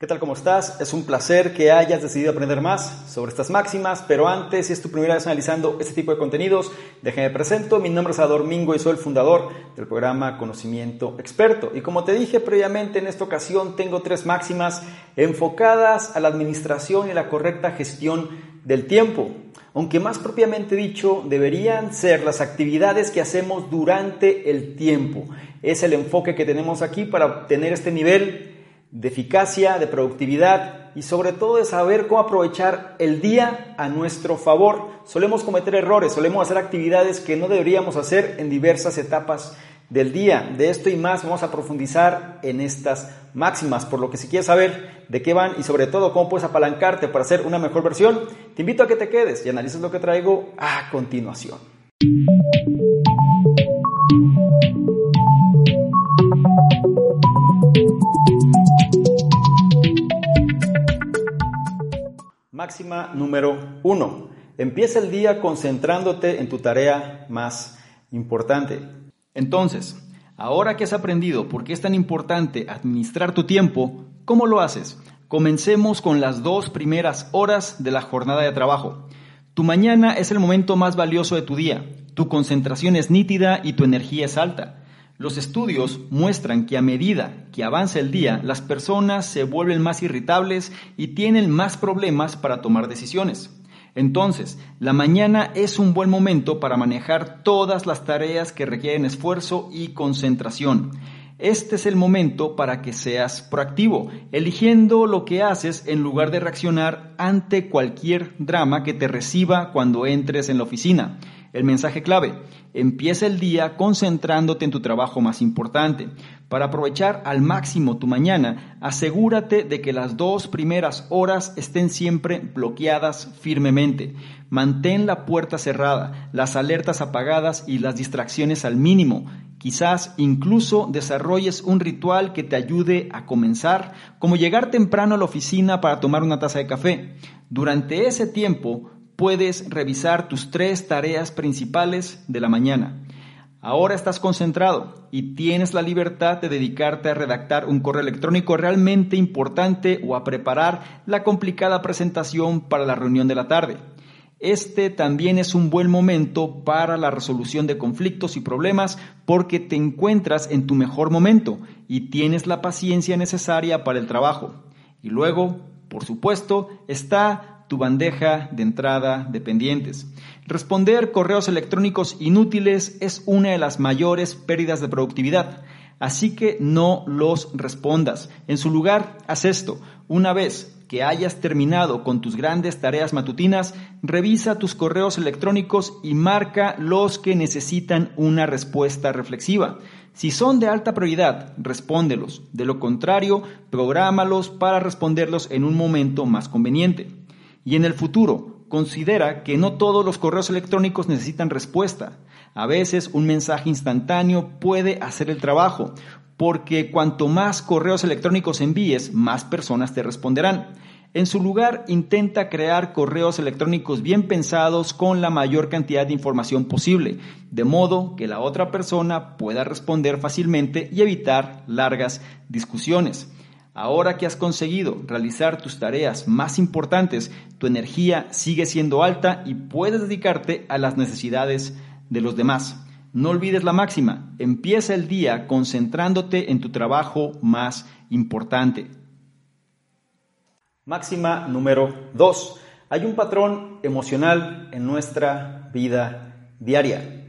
¿Qué tal? ¿Cómo estás? Es un placer que hayas decidido aprender más sobre estas máximas, pero antes, si es tu primera vez analizando este tipo de contenidos, déjame presento. Mi nombre es Ador Mingo y soy el fundador del programa Conocimiento Experto. Y como te dije previamente, en esta ocasión tengo tres máximas enfocadas a la administración y la correcta gestión del tiempo. Aunque más propiamente dicho, deberían ser las actividades que hacemos durante el tiempo. Es el enfoque que tenemos aquí para obtener este nivel de eficacia, de productividad y sobre todo de saber cómo aprovechar el día a nuestro favor. Solemos cometer errores, solemos hacer actividades que no deberíamos hacer en diversas etapas del día. De esto y más vamos a profundizar en estas máximas, por lo que si quieres saber de qué van y sobre todo cómo puedes apalancarte para hacer una mejor versión, te invito a que te quedes y analices lo que traigo a continuación. Máxima número uno. Empieza el día concentrándote en tu tarea más importante. Entonces, ahora que has aprendido por qué es tan importante administrar tu tiempo, ¿cómo lo haces? Comencemos con las dos primeras horas de la jornada de trabajo. Tu mañana es el momento más valioso de tu día. Tu concentración es nítida y tu energía es alta. Los estudios muestran que a medida avanza el día, las personas se vuelven más irritables y tienen más problemas para tomar decisiones. Entonces, la mañana es un buen momento para manejar todas las tareas que requieren esfuerzo y concentración. Este es el momento para que seas proactivo, eligiendo lo que haces en lugar de reaccionar ante cualquier drama que te reciba cuando entres en la oficina. El mensaje clave, empieza el día concentrándote en tu trabajo más importante. Para aprovechar al máximo tu mañana, asegúrate de que las dos primeras horas estén siempre bloqueadas firmemente. Mantén la puerta cerrada, las alertas apagadas y las distracciones al mínimo. Quizás incluso desarrolles un ritual que te ayude a comenzar, como llegar temprano a la oficina para tomar una taza de café. Durante ese tiempo, puedes revisar tus tres tareas principales de la mañana. Ahora estás concentrado y tienes la libertad de dedicarte a redactar un correo electrónico realmente importante o a preparar la complicada presentación para la reunión de la tarde. Este también es un buen momento para la resolución de conflictos y problemas porque te encuentras en tu mejor momento y tienes la paciencia necesaria para el trabajo. Y luego, por supuesto, está tu bandeja de entrada de pendientes. Responder correos electrónicos inútiles es una de las mayores pérdidas de productividad. Así que no los respondas. En su lugar, haz esto. Una vez que hayas terminado con tus grandes tareas matutinas, revisa tus correos electrónicos y marca los que necesitan una respuesta reflexiva. Si son de alta prioridad, respóndelos. De lo contrario, prográmalos para responderlos en un momento más conveniente. Y en el futuro, considera que no todos los correos electrónicos necesitan respuesta. A veces un mensaje instantáneo puede hacer el trabajo, porque cuanto más correos electrónicos envíes, más personas te responderán. En su lugar, intenta crear correos electrónicos bien pensados con la mayor cantidad de información posible, de modo que la otra persona pueda responder fácilmente y evitar largas discusiones. Ahora que has conseguido realizar tus tareas más importantes, tu energía sigue siendo alta y puedes dedicarte a las necesidades de los demás. No olvides la máxima, empieza el día concentrándote en tu trabajo más importante. Máxima número 2. Hay un patrón emocional en nuestra vida diaria.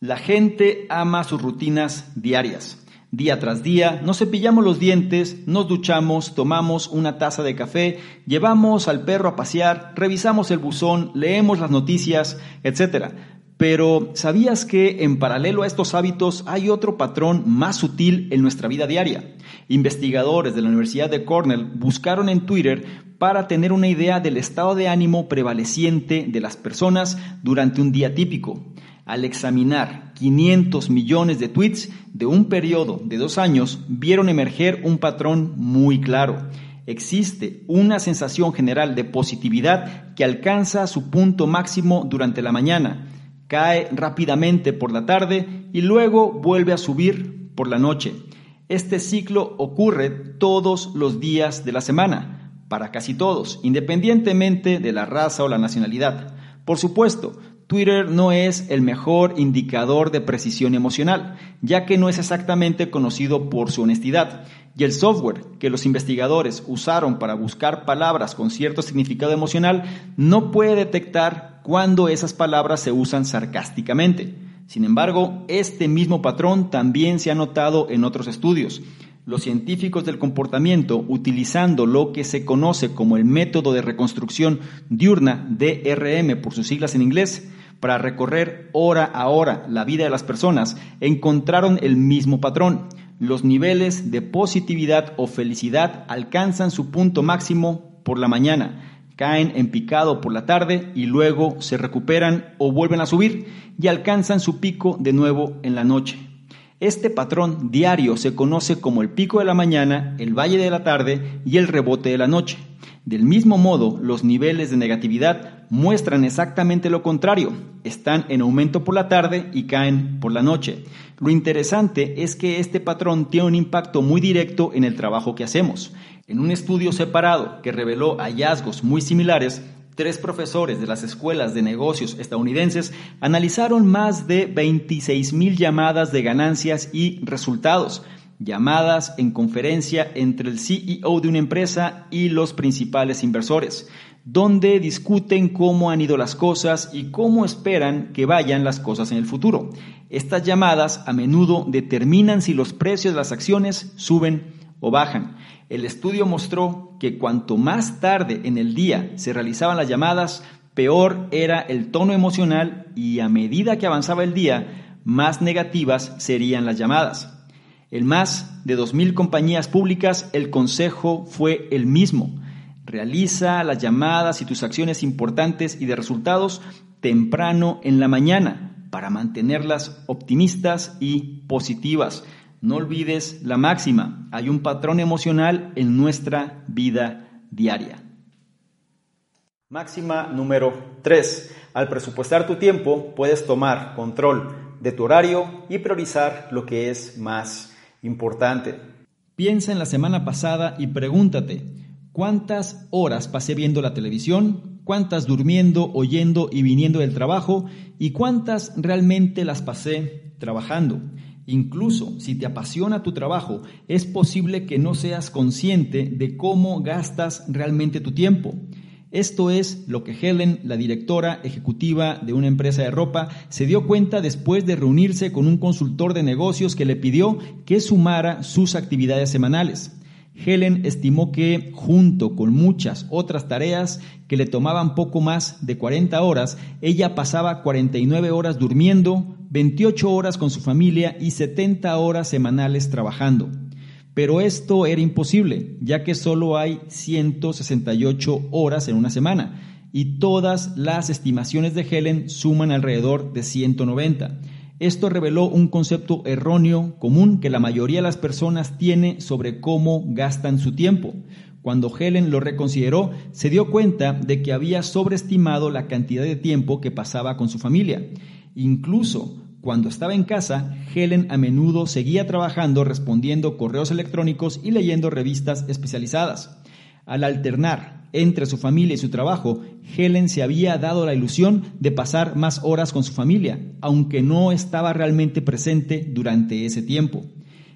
La gente ama sus rutinas diarias. Día tras día nos cepillamos los dientes, nos duchamos, tomamos una taza de café, llevamos al perro a pasear, revisamos el buzón, leemos las noticias, etc. Pero ¿sabías que en paralelo a estos hábitos hay otro patrón más sutil en nuestra vida diaria? Investigadores de la Universidad de Cornell buscaron en Twitter para tener una idea del estado de ánimo prevaleciente de las personas durante un día típico. Al examinar 500 millones de tweets de un periodo de dos años, vieron emerger un patrón muy claro. Existe una sensación general de positividad que alcanza su punto máximo durante la mañana, cae rápidamente por la tarde y luego vuelve a subir por la noche. Este ciclo ocurre todos los días de la semana, para casi todos, independientemente de la raza o la nacionalidad. Por supuesto, Twitter no es el mejor indicador de precisión emocional, ya que no es exactamente conocido por su honestidad, y el software que los investigadores usaron para buscar palabras con cierto significado emocional no puede detectar cuando esas palabras se usan sarcásticamente. Sin embargo, este mismo patrón también se ha notado en otros estudios. Los científicos del comportamiento, utilizando lo que se conoce como el método de reconstrucción diurna, DRM por sus siglas en inglés, para recorrer hora a hora la vida de las personas, encontraron el mismo patrón. Los niveles de positividad o felicidad alcanzan su punto máximo por la mañana caen en picado por la tarde y luego se recuperan o vuelven a subir y alcanzan su pico de nuevo en la noche. Este patrón diario se conoce como el pico de la mañana, el valle de la tarde y el rebote de la noche. Del mismo modo, los niveles de negatividad muestran exactamente lo contrario. Están en aumento por la tarde y caen por la noche. Lo interesante es que este patrón tiene un impacto muy directo en el trabajo que hacemos. En un estudio separado que reveló hallazgos muy similares, tres profesores de las escuelas de negocios estadounidenses analizaron más de 26 mil llamadas de ganancias y resultados, llamadas en conferencia entre el CEO de una empresa y los principales inversores, donde discuten cómo han ido las cosas y cómo esperan que vayan las cosas en el futuro. Estas llamadas a menudo determinan si los precios de las acciones suben o bajan. El estudio mostró que cuanto más tarde en el día se realizaban las llamadas, peor era el tono emocional y a medida que avanzaba el día, más negativas serían las llamadas. En más de 2.000 compañías públicas, el consejo fue el mismo. Realiza las llamadas y tus acciones importantes y de resultados temprano en la mañana para mantenerlas optimistas y positivas. No olvides la máxima, hay un patrón emocional en nuestra vida diaria. Máxima número 3. Al presupuestar tu tiempo puedes tomar control de tu horario y priorizar lo que es más importante. Piensa en la semana pasada y pregúntate, ¿cuántas horas pasé viendo la televisión? ¿Cuántas durmiendo, oyendo y viniendo del trabajo? ¿Y cuántas realmente las pasé trabajando? Incluso si te apasiona tu trabajo, es posible que no seas consciente de cómo gastas realmente tu tiempo. Esto es lo que Helen, la directora ejecutiva de una empresa de ropa, se dio cuenta después de reunirse con un consultor de negocios que le pidió que sumara sus actividades semanales. Helen estimó que, junto con muchas otras tareas que le tomaban poco más de 40 horas, ella pasaba 49 horas durmiendo, 28 horas con su familia y 70 horas semanales trabajando. Pero esto era imposible, ya que solo hay 168 horas en una semana y todas las estimaciones de Helen suman alrededor de 190. Esto reveló un concepto erróneo común que la mayoría de las personas tiene sobre cómo gastan su tiempo. Cuando Helen lo reconsideró, se dio cuenta de que había sobreestimado la cantidad de tiempo que pasaba con su familia. Incluso cuando estaba en casa, Helen a menudo seguía trabajando respondiendo correos electrónicos y leyendo revistas especializadas. Al alternar entre su familia y su trabajo, Helen se había dado la ilusión de pasar más horas con su familia, aunque no estaba realmente presente durante ese tiempo.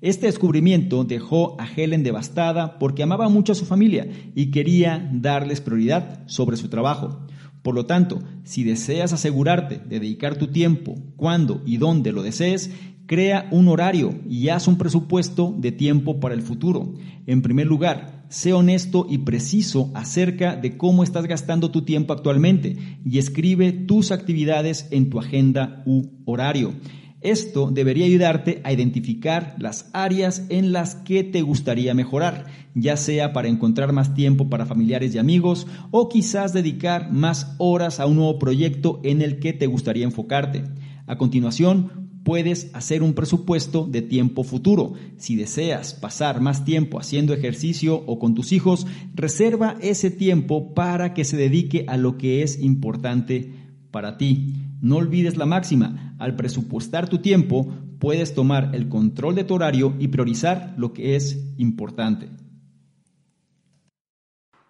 Este descubrimiento dejó a Helen devastada porque amaba mucho a su familia y quería darles prioridad sobre su trabajo. Por lo tanto, si deseas asegurarte de dedicar tu tiempo cuando y dónde lo desees, crea un horario y haz un presupuesto de tiempo para el futuro. En primer lugar, sé honesto y preciso acerca de cómo estás gastando tu tiempo actualmente y escribe tus actividades en tu agenda u horario. Esto debería ayudarte a identificar las áreas en las que te gustaría mejorar, ya sea para encontrar más tiempo para familiares y amigos o quizás dedicar más horas a un nuevo proyecto en el que te gustaría enfocarte. A continuación, puedes hacer un presupuesto de tiempo futuro. Si deseas pasar más tiempo haciendo ejercicio o con tus hijos, reserva ese tiempo para que se dedique a lo que es importante para ti. No olvides la máxima, al presupuestar tu tiempo puedes tomar el control de tu horario y priorizar lo que es importante.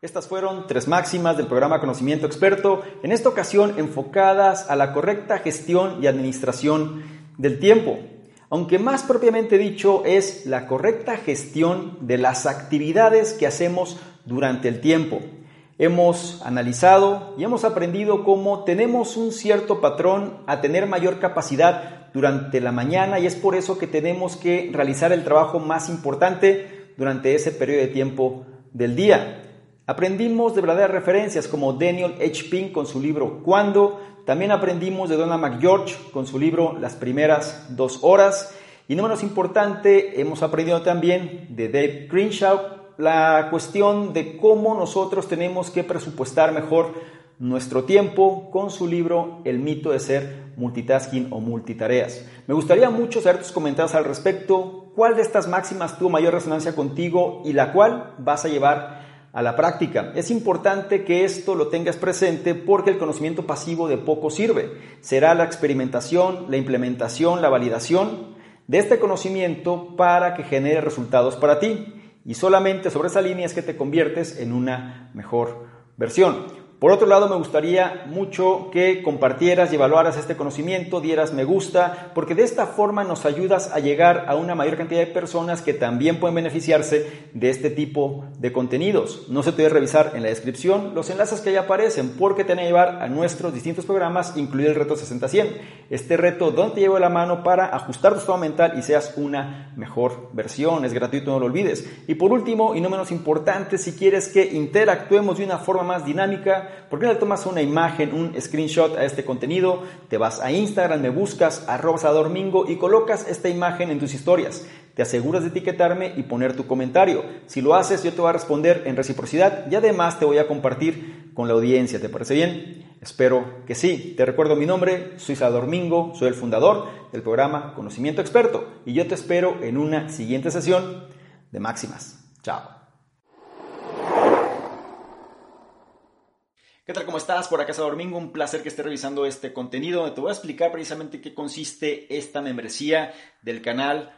Estas fueron tres máximas del programa Conocimiento Experto, en esta ocasión enfocadas a la correcta gestión y administración del tiempo, aunque más propiamente dicho es la correcta gestión de las actividades que hacemos durante el tiempo. Hemos analizado y hemos aprendido cómo tenemos un cierto patrón a tener mayor capacidad durante la mañana y es por eso que tenemos que realizar el trabajo más importante durante ese periodo de tiempo del día. Aprendimos de verdaderas referencias como Daniel H. Pink con su libro Cuando, también aprendimos de Donna McGeorge con su libro Las primeras dos horas y no menos importante, hemos aprendido también de Dave Crenshaw la cuestión de cómo nosotros tenemos que presupuestar mejor nuestro tiempo con su libro El mito de ser multitasking o multitareas. Me gustaría mucho saber tus comentarios al respecto, cuál de estas máximas tuvo mayor resonancia contigo y la cual vas a llevar a la práctica. Es importante que esto lo tengas presente porque el conocimiento pasivo de poco sirve. Será la experimentación, la implementación, la validación de este conocimiento para que genere resultados para ti y solamente sobre esa línea es que te conviertes en una mejor versión. Por otro lado, me gustaría mucho que compartieras y evaluaras este conocimiento, dieras me gusta, porque de esta forma nos ayudas a llegar a una mayor cantidad de personas que también pueden beneficiarse de este tipo de contenidos. No se te olvide revisar en la descripción los enlaces que ahí aparecen, porque te van a llevar a nuestros distintos programas, incluido el reto 60-100. Este reto donde te llevo la mano para ajustar tu estado mental y seas una mejor versión. Es gratuito, no lo olvides. Y por último, y no menos importante, si quieres que interactuemos de una forma más dinámica, ¿Por qué le tomas una imagen, un screenshot a este contenido? Te vas a Instagram, me buscas arroba Domingo y colocas esta imagen en tus historias. Te aseguras de etiquetarme y poner tu comentario. Si lo haces, yo te voy a responder en reciprocidad y además te voy a compartir con la audiencia. ¿Te parece bien? Espero que sí. Te recuerdo mi nombre, soy Salvador Mingo, soy el fundador del programa Conocimiento Experto y yo te espero en una siguiente sesión de Máximas. Chao. ¿Qué tal? ¿Cómo estás? Por acá es Domingo, un placer que esté revisando este contenido. Te voy a explicar precisamente qué consiste esta membresía del canal